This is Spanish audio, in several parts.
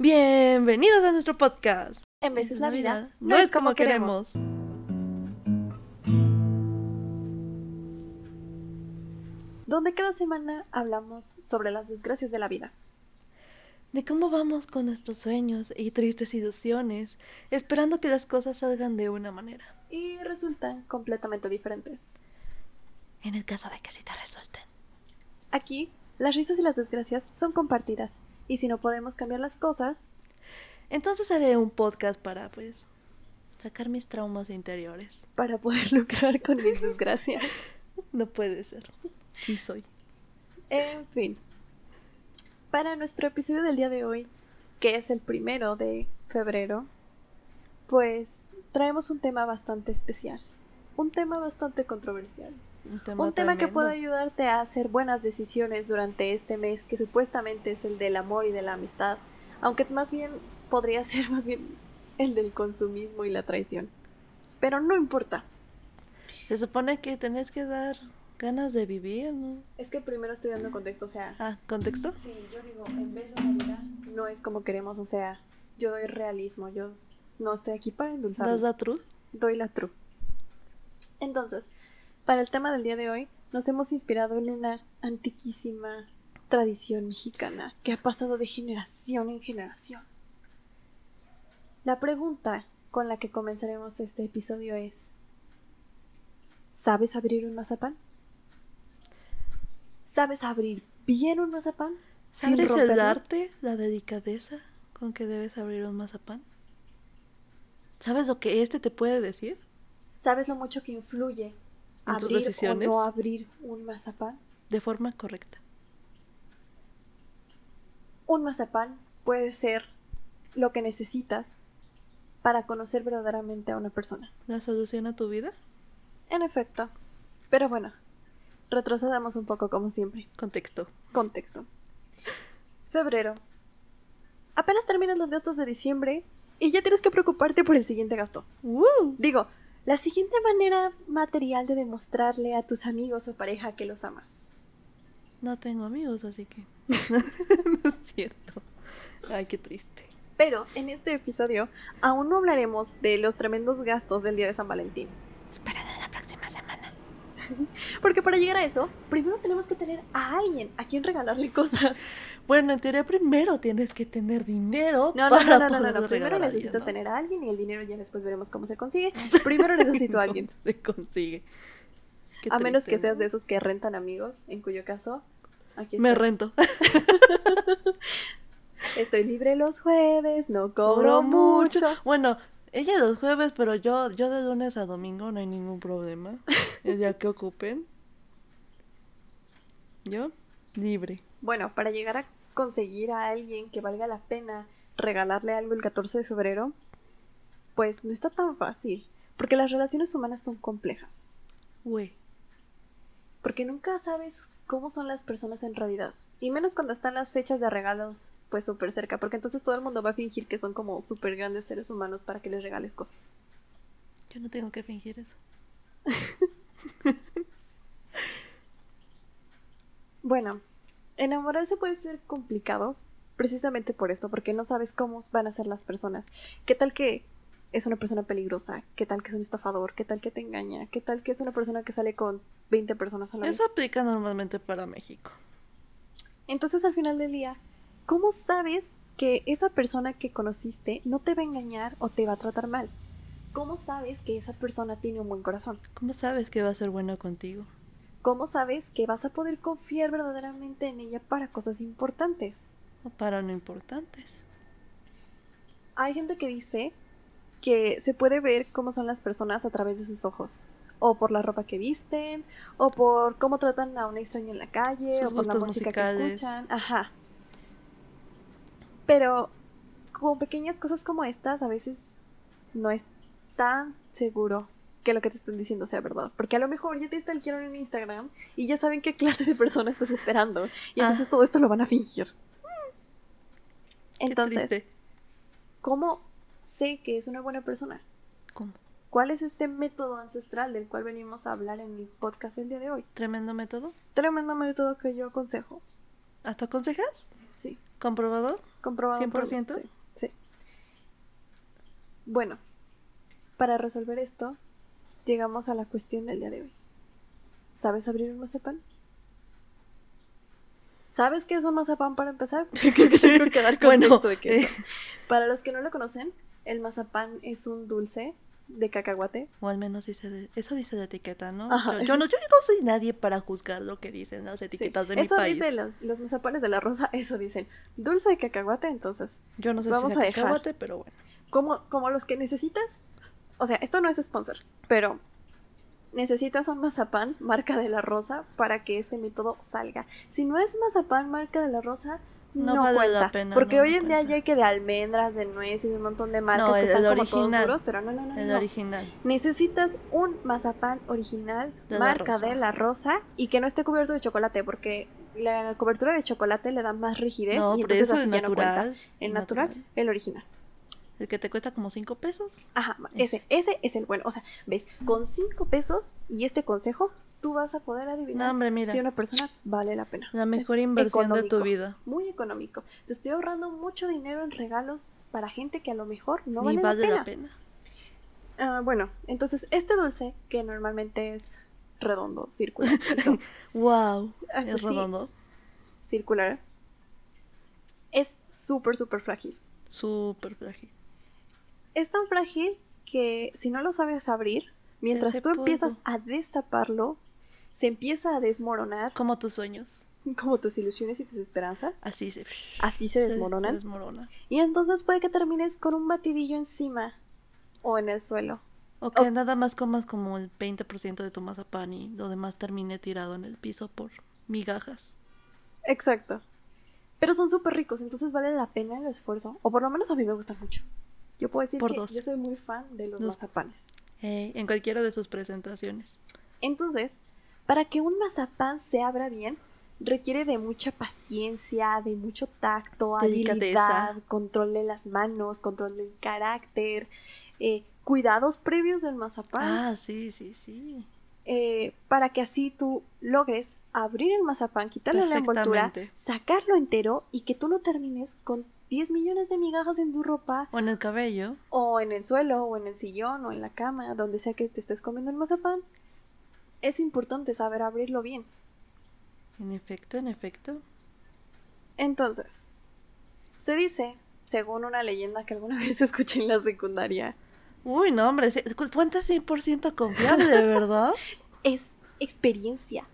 Bienvenidos a nuestro podcast. En veces la vida no es como queremos. Donde cada semana hablamos sobre las desgracias de la vida. De cómo vamos con nuestros sueños y tristes ilusiones, esperando que las cosas salgan de una manera. Y resultan completamente diferentes. En el caso de que sí te resulten. Aquí, las risas y las desgracias son compartidas. Y si no podemos cambiar las cosas, Entonces haré un podcast para, pues, sacar mis traumas interiores. para poder lucrar con mis desgracias. No puede ser. Sí soy. En fin. Para nuestro episodio del día de hoy, que es el primero de febrero, pues traemos un tema bastante especial. Un tema bastante controversial. Un tema, Un tema que puede ayudarte a hacer buenas decisiones durante este mes que supuestamente es el del amor y de la amistad, aunque más bien podría ser más bien el del consumismo y la traición. Pero no importa, Se supone que tenés que dar ganas de vivir, ¿no? es que primero estoy dando contexto, o sea, Ah, ¿contexto? sí, yo digo, en vez de la vida no es como queremos, o sea, yo doy realismo, yo no estoy aquí para endulzar, ¿Das la truth? doy la true. Entonces, para el tema del día de hoy, nos hemos inspirado en una antiquísima tradición mexicana que ha pasado de generación en generación. La pregunta con la que comenzaremos este episodio es, ¿sabes abrir un mazapán? ¿Sabes abrir bien un mazapán? ¿Sabes el arte, la delicadeza con que debes abrir un mazapán? ¿Sabes lo que este te puede decir? ¿Sabes lo mucho que influye ¿En tus abrir o no abrir un mazapán? De forma correcta. Un mazapán puede ser lo que necesitas para conocer verdaderamente a una persona. ¿La solución a tu vida? En efecto. Pero bueno, retrocedamos un poco como siempre. Contexto. Contexto. Febrero. Apenas terminan los gastos de diciembre y ya tienes que preocuparte por el siguiente gasto. Digo, la siguiente manera material de demostrarle a tus amigos o pareja que los amas. No tengo amigos, así que... no es cierto. Ay, qué triste. Pero en este episodio aún no hablaremos de los tremendos gastos del día de San Valentín. Esperen en la próxima semana. Porque para llegar a eso, primero tenemos que tener a alguien a quien regalarle cosas. Bueno, en teoría primero tienes que tener dinero No, no, para no, no, no, no, no. Primero necesito tener a alguien y el dinero ya después veremos cómo se consigue. Primero necesito a alguien. Se consigue. Qué A menos triste, que seas de esos que rentan amigos, en cuyo caso, aquí Me rento. Estoy libre los jueves, no Cobro mucho. Bueno, ella los jueves, pero yo, yo de lunes a domingo no hay ningún problema. El día que ocupen. Yo, libre. Bueno, para llegar a conseguir a alguien que valga la pena regalarle algo el 14 de febrero, pues no está tan fácil. Porque las relaciones humanas son complejas. Güey. Porque nunca sabes cómo son las personas en realidad. Y menos cuando están las fechas de regalos pues súper cerca. Porque entonces todo el mundo va a fingir que son como súper grandes seres humanos para que les regales cosas. Yo no tengo que fingir eso. Bueno, enamorarse puede ser complicado precisamente por esto, porque no sabes cómo van a ser las personas. ¿Qué tal que es una persona peligrosa? ¿Qué tal que es un estafador? ¿Qué tal que te engaña? ¿Qué tal que es una persona que sale con 20 personas a la vez? Eso aplica normalmente para México. Entonces al final del día, ¿cómo sabes que esa persona que conociste no te va a engañar o te va a tratar mal? ¿Cómo sabes que esa persona tiene un buen corazón? ¿Cómo sabes que va a ser bueno contigo? ¿Cómo sabes que vas a poder confiar verdaderamente en ella para cosas importantes? O para no importantes. Hay gente que dice que se puede ver cómo son las personas a través de sus ojos. O por la ropa que visten, o por cómo tratan a un extraño en la calle, Sus o por la música que escuchan. Ajá. Pero con pequeñas cosas como estas, a veces no es tan seguro que lo que te están diciendo sea verdad. Porque a lo mejor ya te stalkearon en Instagram y ya saben qué clase de persona estás esperando. Y entonces Ah. todo esto lo van a fingir. Entonces. ¿cómo sé que es una buena persona? ¿Cómo? ¿Cuál es este método ancestral del cual venimos a hablar en el podcast el día de hoy? Tremendo método. Tremendo método que yo aconsejo. ¿Hasta aconsejas? Sí. ¿Comprobado? Comprobado. por- ¿100%? Sí, sí. Bueno, para resolver esto, llegamos a la cuestión del día de hoy. ¿Sabes abrir un mazapán? ¿Sabes qué es un mazapán para empezar? Porque creo que tengo que dar Bueno, contexto de qué es. eh. Para los que no lo conocen, el mazapán es un dulce de cacahuate. O al menos dice de- eso dice la etiqueta, ¿no? Yo, yo no, yo no soy nadie para juzgar lo que dicen las Sí, etiquetas de mi Eso país. dicen los, los mazapanes de la rosa, eso dicen. Dulce de cacahuate, entonces. Yo no sé Vamos si a es dejar. cacahuate, pero bueno. como, como los que necesitas. O sea, esto no es sponsor, pero necesitas un mazapán marca de la rosa para que este método salga. Si no es mazapán marca de la rosa, no, No vale cuenta. la pena, porque no, hoy en día ya hay que de almendras, de nuez y de un montón de marcas No, que el- están el como todos duros, pero no, no, no, El original. Necesitas un mazapán original, De marca de la rosa, y que no esté cubierto de chocolate, porque la cobertura de chocolate le da más rigidez No, y entonces eso así es ya cuenta. natural. El natural, el original. El que te cuesta como 5 pesos. Ajá, ese, ese es el bueno. O sea, ves, con cinco pesos y este consejo, tú vas a poder adivinar hombre, mira. si una persona vale la pena. La mejor Es inversión de tu vida. Muy económico. Te estoy ahorrando mucho dinero en regalos para gente que a lo mejor no vale, vale la la pena. pena. Ah, bueno, entonces este dulce, que normalmente es redondo, circular. Wow. Ah, Es sí. redondo. circular, es súper, súper frágil. Súper frágil. Es tan frágil que si no lo sabes abrir, mientras tú empiezas a destaparlo, se empieza a desmoronar Como tus sueños. como tus ilusiones y tus esperanzas. Así se, Así se desmoronan. Se desmorona. Y entonces puede que termines con un batidillo encima o en el suelo. O que nada más comas como el 20% de tu mazapán y lo demás termine tirado en el piso por migajas. Exacto. Pero son súper ricos, entonces vale la pena el esfuerzo. O por lo menos a mí me gustan mucho. Yo puedo decir Por que dos. yo soy muy fan de los Dos. mazapanes. Eh, en cualquiera de sus presentaciones. Entonces, para que un mazapán se abra bien, requiere de mucha paciencia, de mucho tacto, habilidad, control de las manos, control del carácter, eh, cuidados previos del mazapán, Ah, sí, sí, sí. eh, para que así tú logres abrir el mazapán, quitarle la envoltura, sacarlo entero y que tú no termines con 10 millones de migajas en tu ropa O en el cabello. o en el suelo o en el sillón o en la cama, donde sea que te estés comiendo el mazapán. Es importante saber abrirlo bien. En efecto, en efecto. Entonces, se dice, según una leyenda que alguna vez escuché en la secundaria, Uy, no, hombre. Fuente 100% confiable, de verdad. es experiencia.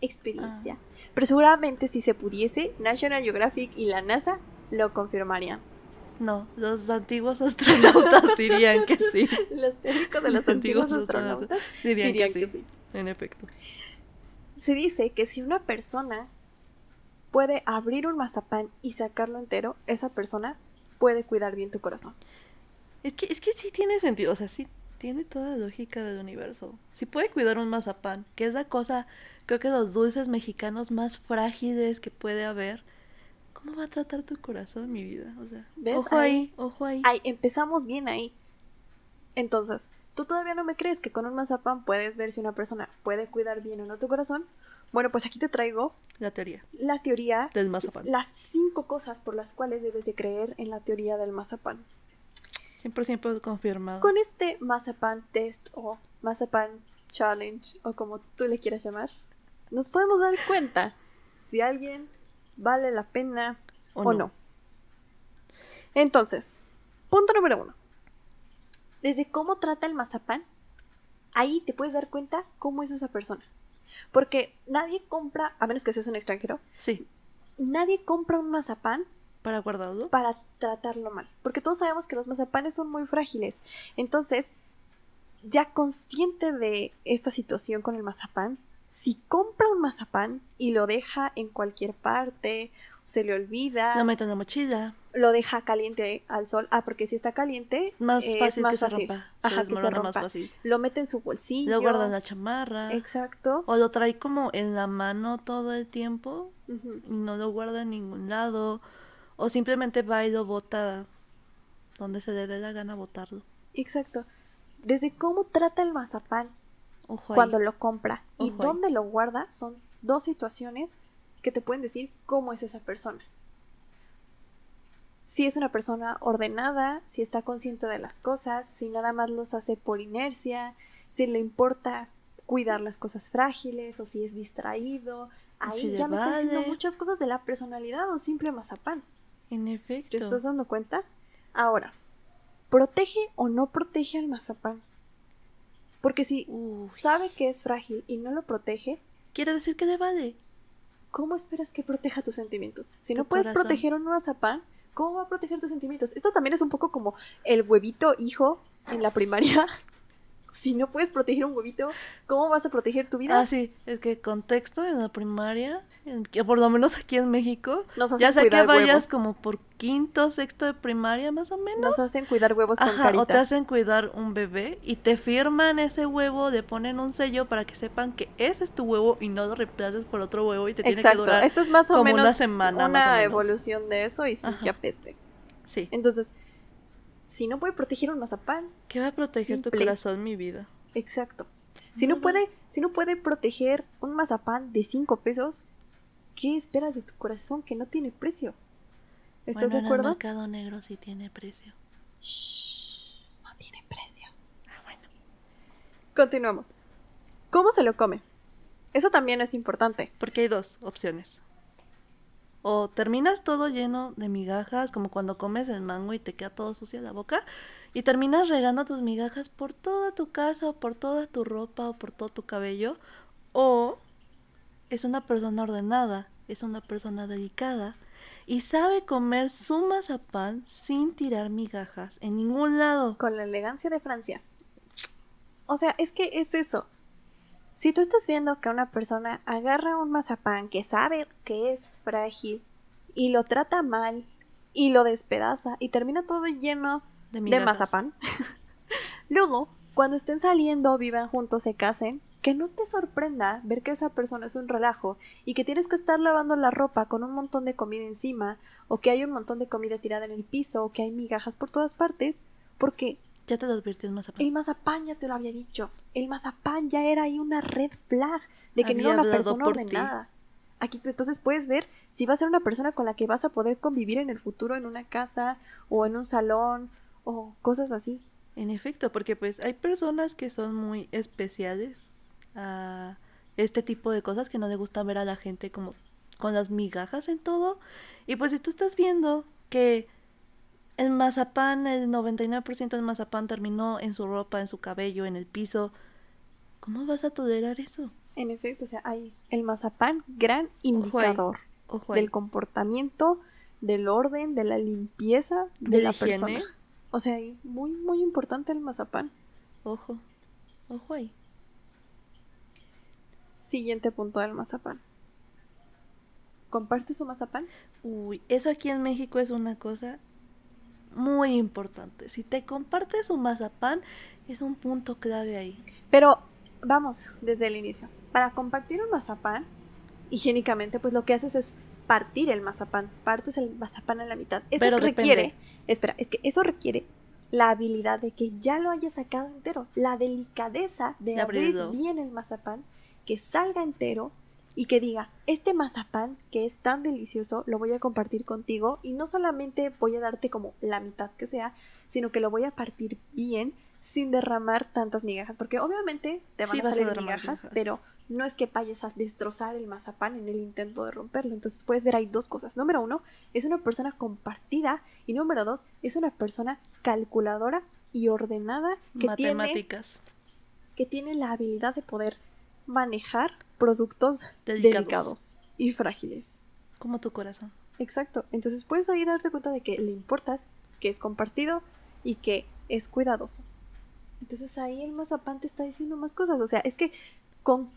Experiencia. Ah. Pero seguramente si se pudiese, National Geographic y la NASA lo confirmarían. No, los antiguos astronautas dirían que sí. Los teóricos de los antiguos astronautas dirían, dirían que, que sí. sí. En efecto. Se dice que si una persona puede abrir un mazapán y sacarlo entero, esa persona puede cuidar bien tu corazón. Es que, es que sí tiene sentido, o sea, sí tiene toda la lógica del universo. Si puede cuidar un mazapán, que es la cosa, creo que los dulces mexicanos más frágiles que puede haber, ¿cómo va a tratar tu corazón, mi vida? O sea, ¿Ves? ojo ahí, Ahí- ojo ahí. Ahí, empezamos bien ahí. Entonces, ¿tú todavía no me crees que con un mazapán puedes ver si una persona puede cuidar bien o no tu corazón? Bueno, pues aquí te traigo La teoría la teoría, del mazapán. las cinco cosas por las cuales debes de creer en la teoría del mazapán. 100% confirmado. Con este mazapán test o mazapán challenge o como tú le quieras llamar, nos podemos dar cuenta si alguien vale la pena O o, no. no. Entonces, punto número uno. Desde cómo trata el mazapán, ahí te puedes dar cuenta cómo es esa persona. Porque nadie compra, a menos que seas un extranjero, Sí, nadie compra un mazapán para guardarlo. para tratarlo mal. Porque todos sabemos que los mazapanes son muy frágiles. Entonces, ya consciente de esta situación con el mazapán, si compra un mazapán y lo deja en cualquier parte, se le olvida, Lo meto en la mochila. Lo deja caliente al sol. Ah, porque si está caliente, Más es fácil más que se fácil. rompa. Se Ajá, que se desmorona más rompa. fácil. Lo mete en su bolsillo. Lo guarda en la chamarra. Exacto. O lo trae como en la mano todo el tiempo. Y no lo guarda en ningún lado. O simplemente va y lo bota donde se le dé la gana botarlo. Exacto. Desde cómo trata el mazapán Ojo cuando lo compra y ahí. dónde lo guarda son dos situaciones que te pueden decir cómo es esa persona. Si es una persona ordenada, si está consciente de las cosas, si nada más los hace por inercia, si le importa cuidar las cosas frágiles o si es distraído. Ahí si ya me está diciendo muchas cosas de la personalidad o simple mazapán. En efecto. ¿Te estás dando cuenta? Ahora, ¿protege o no protege al mazapán? Porque si Uy, sabe que es frágil y no lo protege, quiere decir que le vale. ¿cómo esperas que proteja tus sentimientos? Si Tu no puedes corazón. proteger un mazapán, ¿cómo va a proteger tus sentimientos? Esto también es un poco como el huevito hijo en la primaria. Si no puedes proteger un huevito, ¿cómo vas a proteger tu vida? Ah, sí, es que contexto en la primaria, en- que por lo menos aquí en México, Nos hacen ya sea que vayas huevos. como por quinto, sexto de primaria más o menos. Nos hacen cuidar huevos con Ajá, carita. o te hacen cuidar un bebé y te firman ese huevo, le ponen un sello para que sepan que ese es tu huevo y no lo reemplaces por otro huevo y te tiene que Exacto. durar. Esto es más o como menos una semana, más o menos. evolución de eso y sí, Ajá. que apeste. Sí. Entonces, si no puede proteger un mazapán, ¿Qué va a proteger tu corazón, mi vida? exacto. Si no puede, si no puede proteger un mazapán de 5 pesos, ¿qué esperas de tu corazón que no tiene precio? ¿Estás bueno, de en el acuerdo? mercado negro sí tiene precio. Shh, no tiene precio. Ah, bueno. Continuamos. ¿Cómo se lo come? Eso también es importante. Porque hay dos opciones. O terminas todo lleno de migajas, como cuando comes el mango y te queda todo sucio la boca, y terminas regando tus migajas por toda tu casa, o por toda tu ropa, o por todo tu cabello. O es una persona ordenada, es una persona dedicada, y sabe comer su mazapán sin tirar migajas en ningún lado. Con la elegancia de Francia. O sea, es que es eso. Si tú estás viendo que una persona agarra un mazapán que sabe que es frágil y lo trata mal y lo despedaza y termina todo lleno De mazapán, luego, cuando estén saliendo, vivan juntos, se casen, que no te sorprenda ver que esa persona es un relajo y que tienes que estar lavando la ropa con un montón de comida encima o que hay un montón de comida tirada en el piso o que hay migajas por todas partes porque Ya te lo advirtió el mazapán. el mazapán ya te lo había dicho. El mazapán ya era ahí una red flag de que no era una persona ti. ordenada. Aquí entonces puedes ver si va a ser una persona con la que vas a poder convivir en el futuro en una casa o en un salón o cosas así. En efecto, porque pues hay personas que son muy especiales a este tipo de cosas que no le gusta ver a la gente como con las migajas en todo. Y pues si tú estás viendo que el mazapán, el 99% del mazapán terminó en su ropa, en su cabello, en el piso, ¿cómo vas a tolerar eso? En efecto, o sea, hay el mazapán gran indicador Ojo ahí. del comportamiento, del orden, de la limpieza de, De la higiene. persona. O sea, muy muy importante el mazapán. Ojo, ojo ahí. Siguiente punto del mazapán. ¿Comparte su mazapán? Uy, eso aquí en México es una cosa muy importante. Si te compartes un mazapán, es un punto clave ahí. Pero vamos desde el inicio. Para compartir un mazapán, higiénicamente, pues lo que haces es partir el mazapán. Partes el mazapán en la mitad. Eso Pero requiere. depende. Espera, es que eso requiere la habilidad de que ya lo hayas sacado entero. La delicadeza de De abrir bien el mazapán, que salga entero y que diga, este mazapán que es tan delicioso, lo voy a compartir contigo y no solamente voy a darte como la mitad que sea, sino que lo voy a partir bien sin derramar tantas migajas, porque obviamente te van Sí, a a salir derramar migajas, migajas. pero no es que vayas a destrozar el mazapán en el intento de romperlo. Entonces puedes ver hay dos cosas. Número uno, es una persona compartida y número dos, es una persona calculadora y ordenada que tiene Matemáticas. que tiene la habilidad de poder manejar productos Delicados. delicados, y frágiles. Como tu corazón. Exacto. Entonces puedes ahí darte cuenta de que le importas, que es compartido y que es cuidadoso. Entonces ahí el mazapán te está diciendo más cosas. O sea, es que con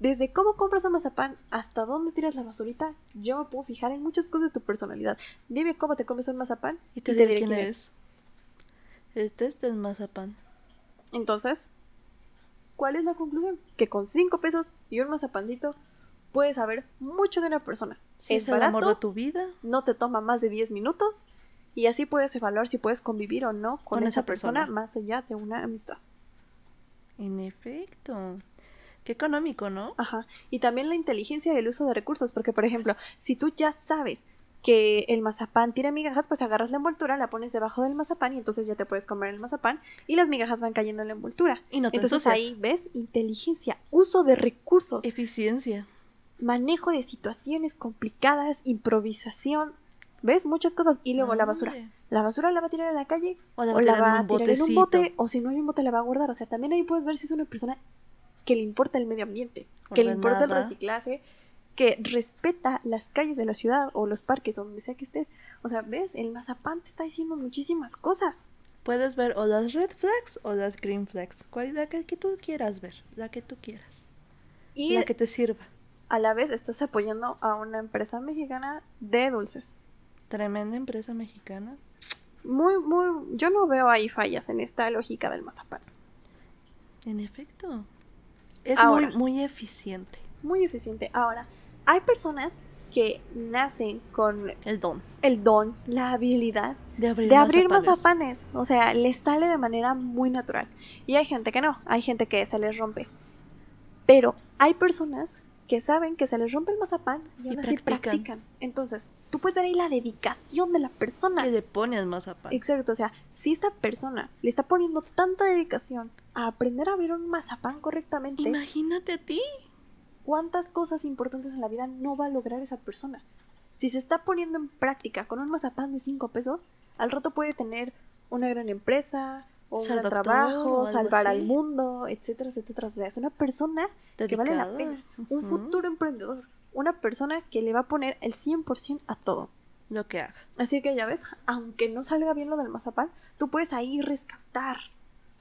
desde cómo compras un mazapán hasta dónde tiras la basurita, yo me puedo fijar en muchas cosas de tu personalidad. Dime cómo te comes un mazapán Y te, diré quién eres. El test del mazapán. Entonces, ¿cuál es la conclusión? Que con 5 pesos y un mazapancito puedes saber mucho de una persona. Si es es el amor de tu vida, no te toma más de 10 minutos y así puedes evaluar si puedes convivir o no con, Con esa esa persona, persona. más allá de una amistad. en efecto. Qué económico, ¿no? Ajá. Y también la inteligencia y el uso de recursos, porque por ejemplo, si tú ya sabes que el mazapán tiene migajas, pues agarras la envoltura, la pones debajo del mazapán y entonces ya te puedes comer el mazapán y las migajas van cayendo en la envoltura. Y no te entonces ensucias. ahí ves inteligencia, uso de recursos, Eficiencia. manejo de situaciones complicadas, improvisación, ¿ves? Muchas cosas. Y luego la basura. Hombre. La basura la va a tirar en la calle O la va a la tirar en va a un tirar en un botecito. bote o si no hay un bote la va a guardar. O sea, también ahí puedes ver si es una persona que le importa el medio ambiente, que le importa el reciclaje, que respeta las calles de la ciudad o los parques o donde sea que estés. O sea, ¿ves? El mazapán te está diciendo muchísimas cosas. Puedes ver o las red flags o las green flags. ¿Cuál la que, que tú quieras ver? La que tú quieras. Y La que te sirva. a la vez estás apoyando a una empresa mexicana de dulces. Tremenda empresa mexicana. Muy, muy, yo no veo ahí fallas en esta lógica del mazapán. En efecto. Es Ahora. muy, muy eficiente. Muy eficiente. Ahora, hay personas que nacen con El don. el don, la habilidad De abrir, de abrir mazapanes. O sea, les sale de manera muy natural. Y hay gente que no, hay gente que se les rompe. Pero hay personas que saben que se les rompe el mazapán y Y aún así practican. practican. Entonces, tú puedes ver ahí la dedicación de la persona. Que le pone al mazapán. Exacto, o sea, si esta persona le está poniendo tanta dedicación a aprender a abrir un mazapán correctamente, Imagínate a ti. ¿Cuántas cosas importantes en la vida no va a lograr esa persona? Si se está poniendo en práctica con un mazapán de 5 pesos, al rato puede tener una gran empresa, o un Ser gran doctor trabajo, salvar al así. mundo, etcétera, etcétera. O sea, es una persona que vale la pena, un futuro emprendedor, una persona que le va a poner el 100% a todo. Lo que haga. Así que ya ves, aunque no salga bien lo del mazapán, tú puedes ahí rescatar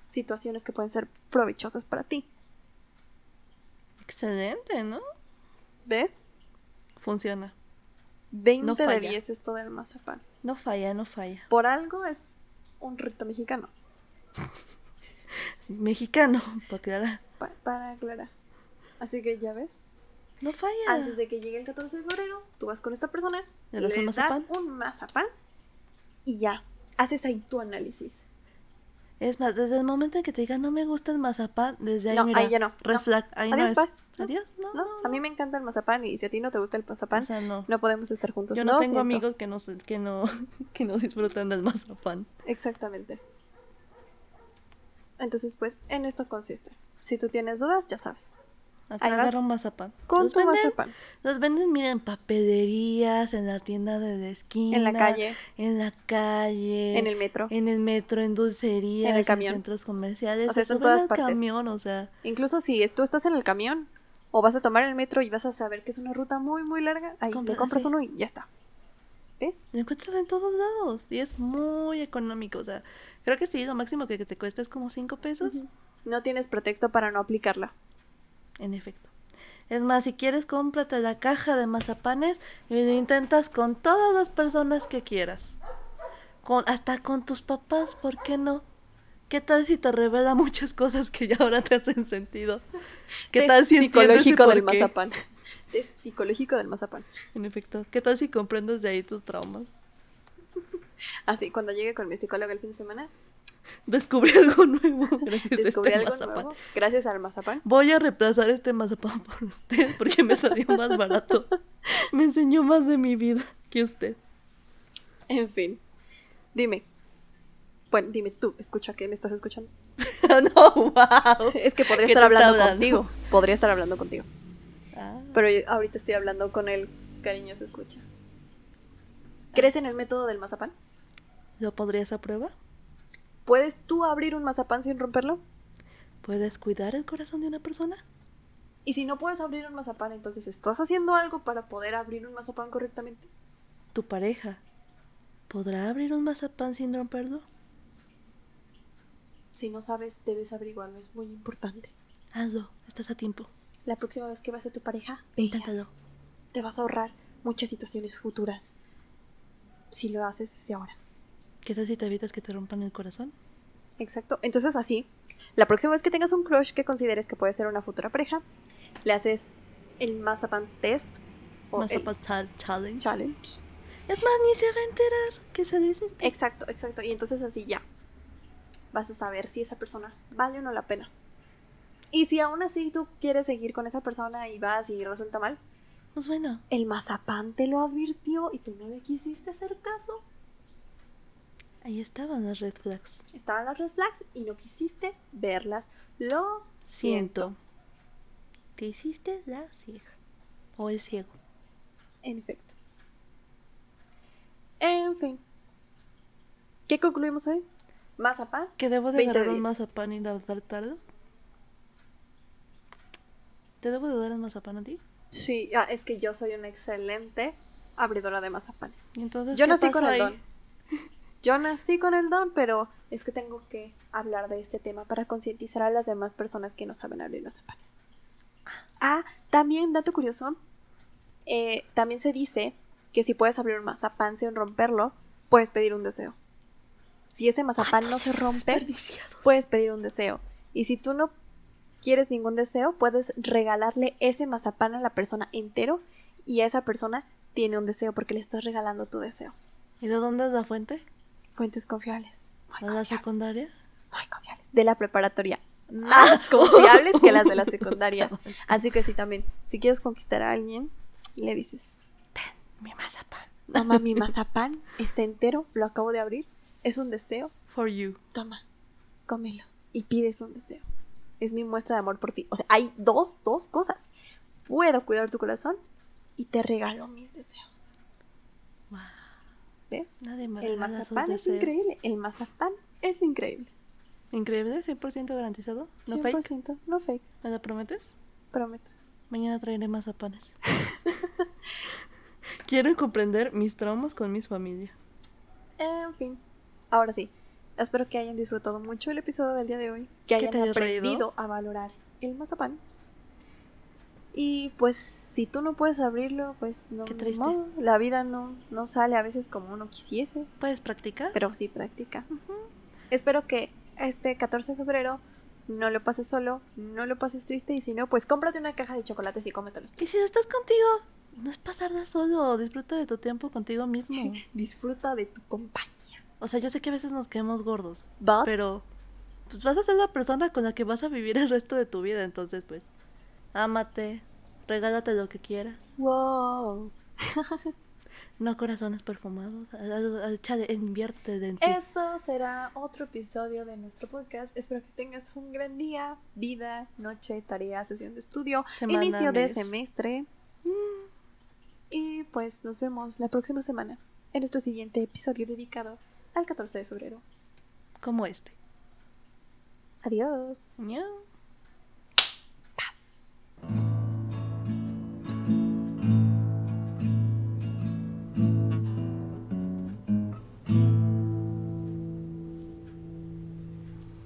situaciones que pueden ser provechosas para ti. Excelente, ¿no? ¿Ves? Funciona. 20 No de falla. 10 esto del mazapán. No falla, no falla. Por algo es un rito mexicano, Mexicano, para aclarar. pa- para aclarar. Así que ya ves, No falla. antes de que llegue el 14 de febrero, tú vas con esta persona, ¿Le das un das mazapán? un mazapán y ya, haces ahí tu análisis. Es más, desde el momento en que te diga no me gusta el mazapán, desde ahí No, mira, ahí ya no, no. flag, ahí Adiós, no es. bye. No, Adiós, no, No, a mí me encanta el mazapán y si a ti no te gusta el mazapán, O sea, no. no podemos estar juntos. Yo no, tengo siento. amigos que no, que no que no disfrutan del mazapán. Exactamente. Entonces, pues, en esto consiste. Si tú tienes dudas, ya sabes. Acá Ahí vas agarra un mazapán. Con los tu venden, mazapán. los venden, mira, en papelerías, en la tienda de la esquina, En la calle. en la calle, En el metro. en el metro, en dulcerías, En el camión. centros comerciales, O sea, en todas partes. camión, o sea, Incluso si tú estás en el camión o vas a tomar el metro y vas a saber que es una ruta muy, muy larga, ahí Compra- le compras sí. uno y ya está. ¿Ves? lo encuentras en todos lados y es muy económico, o sea, creo que sí, lo máximo que te cuesta es como 5 pesos, No tienes pretexto para no aplicarla. En efecto. Es más, si quieres, cómprate la caja de mazapanes y lo intentas con todas las personas que quieras. Con, hasta con tus papás, ¿por qué no? ¿Qué tal si te revela muchas cosas que ya ahora te hacen sentido? ¿Qué Test tal si psicológico del mazapán? Test psicológico del mazapán. En efecto, ¿qué tal si comprendes de ahí tus traumas? Así, cuando llegue con mi psicólogo el fin de semana, Descubrí algo nuevo gracias a descubrí este algo mazapán. nuevo. Gracias al mazapán. Voy a reemplazar este mazapán por usted porque me salió más barato. Me enseñó más de mi vida que usted. En fin. Dime. Bueno, dime tú, escucha que me estás escuchando. no, wow. Es que podría ¿Qué estar hablando, hablando? contigo. Podría estar hablando contigo. Ah, Pero yo ahorita estoy hablando con el cariñoso escucha. ¿Crees en el método del mazapán? ¿Lo podrías a prueba? ¿Puedes tú abrir un mazapán sin romperlo? ¿Puedes cuidar el corazón de una persona? Y si no puedes abrir un mazapán, entonces ¿estás haciendo algo para poder abrir un mazapán correctamente? ¿Tu pareja podrá abrir un mazapán sin romperlo? Si no sabes, debes averiguarlo, es muy importante. Hazlo, estás a tiempo. La próxima vez que vas a tu pareja. Inténtalo. Te vas a ahorrar muchas situaciones futuras si lo haces desde ahora. ¿Qué tal si te evitas que te rompan el corazón? Exacto. Entonces así, la próxima vez que tengas un crush que consideres que puede ser una futura pareja, le haces el mazapán test o Mazapán el challenge. challenge. Es más, ni se va a enterar que se hiciste. Exacto, exacto. Y entonces así ya vas a saber si esa persona vale o no la pena. Y si aún así tú quieres seguir con esa persona y vas y resulta mal, Pues bueno, El mazapán te lo advirtió y tú no le quisiste hacer caso. Ahí estaban las red flags. Estaban las red flags y no quisiste verlas. Lo siento. Siento. Te hiciste la ciega. O el ciego. En efecto. En fin. ¿Qué concluimos hoy? Mazapán. ¿Que debo de 20 de agarrar un 10. mazapán y dar tarde? ¿Te debo de dar el mazapán a ti? Sí, ah, es que yo soy una excelente abridora de mazapanes. Y entonces, Yo ¿qué nací pasó con el don. Yo nací con el don, pero es que tengo que hablar de este tema para concientizar a las demás personas que no saben abrir mazapanes. Ah, también, dato curioso, eh, también se dice que si puedes abrir un mazapán sin romperlo, puedes pedir un deseo. Si ese mazapán no se rompe, puedes pedir un deseo. Y si tú no quieres ningún deseo, puedes regalarle ese mazapán a la persona entero y a esa persona tiene un deseo porque le estás regalando tu deseo. ¿Y de dónde es la fuente? Fuentes confiables. ¿De la secundaria? Muy confiables. De la preparatoria. Más confiables que las de la secundaria. Así que sí, también. Si quieres conquistar a alguien, le dices, Mi mazapán. toma mi mazapán, está entero, lo acabo de abrir, es un deseo, For you. toma, cómelo. Y pides un deseo. Es mi muestra de amor por ti. O sea, hay dos, dos cosas. Puedo cuidar tu corazón y te regalo mis deseos. ¿Ves? El mazapán es increíble. El mazapán es increíble. Increíble, 100% garantizado. No fake. 100%, no fake, ¿Me lo prometes? prometo. Mañana traeré mazapanes. Quiero comprender mis traumas con mis familia. En fin. Ahora sí. Espero que hayan disfrutado mucho el episodio del día de hoy. Que hayan aprendido reído. a valorar el mazapán. Y pues si tú no puedes abrirlo, pues no. Qué triste. modo. La vida no, no sale a veces como uno quisiese, ¿Puedes practicar? pero sí practica. Espero que este 14 de febrero no lo pases solo, no lo pases triste y si no, pues cómprate una caja de chocolates y cómetelos. Y si estás contigo, no es pasarla solo. Disfruta de tu tiempo contigo mismo. Disfruta de tu compañía. O sea, yo sé que a veces nos quedamos gordos. But- Pero, pues vas a ser la persona con la que vas a vivir el resto de tu vida. Entonces, pues, ámate. Regálate lo que quieras. Wow. No corazones perfumados. Échale, invierte en ti. Eso será otro episodio de nuestro podcast. Espero que tengas un gran día, vida, noche, tarea, sesión de estudio, Semana, inicio de mes. semestre. Y pues nos vemos la próxima semana en nuestro siguiente episodio dedicado al 14 de febrero. Como este. Adiós. Ñau.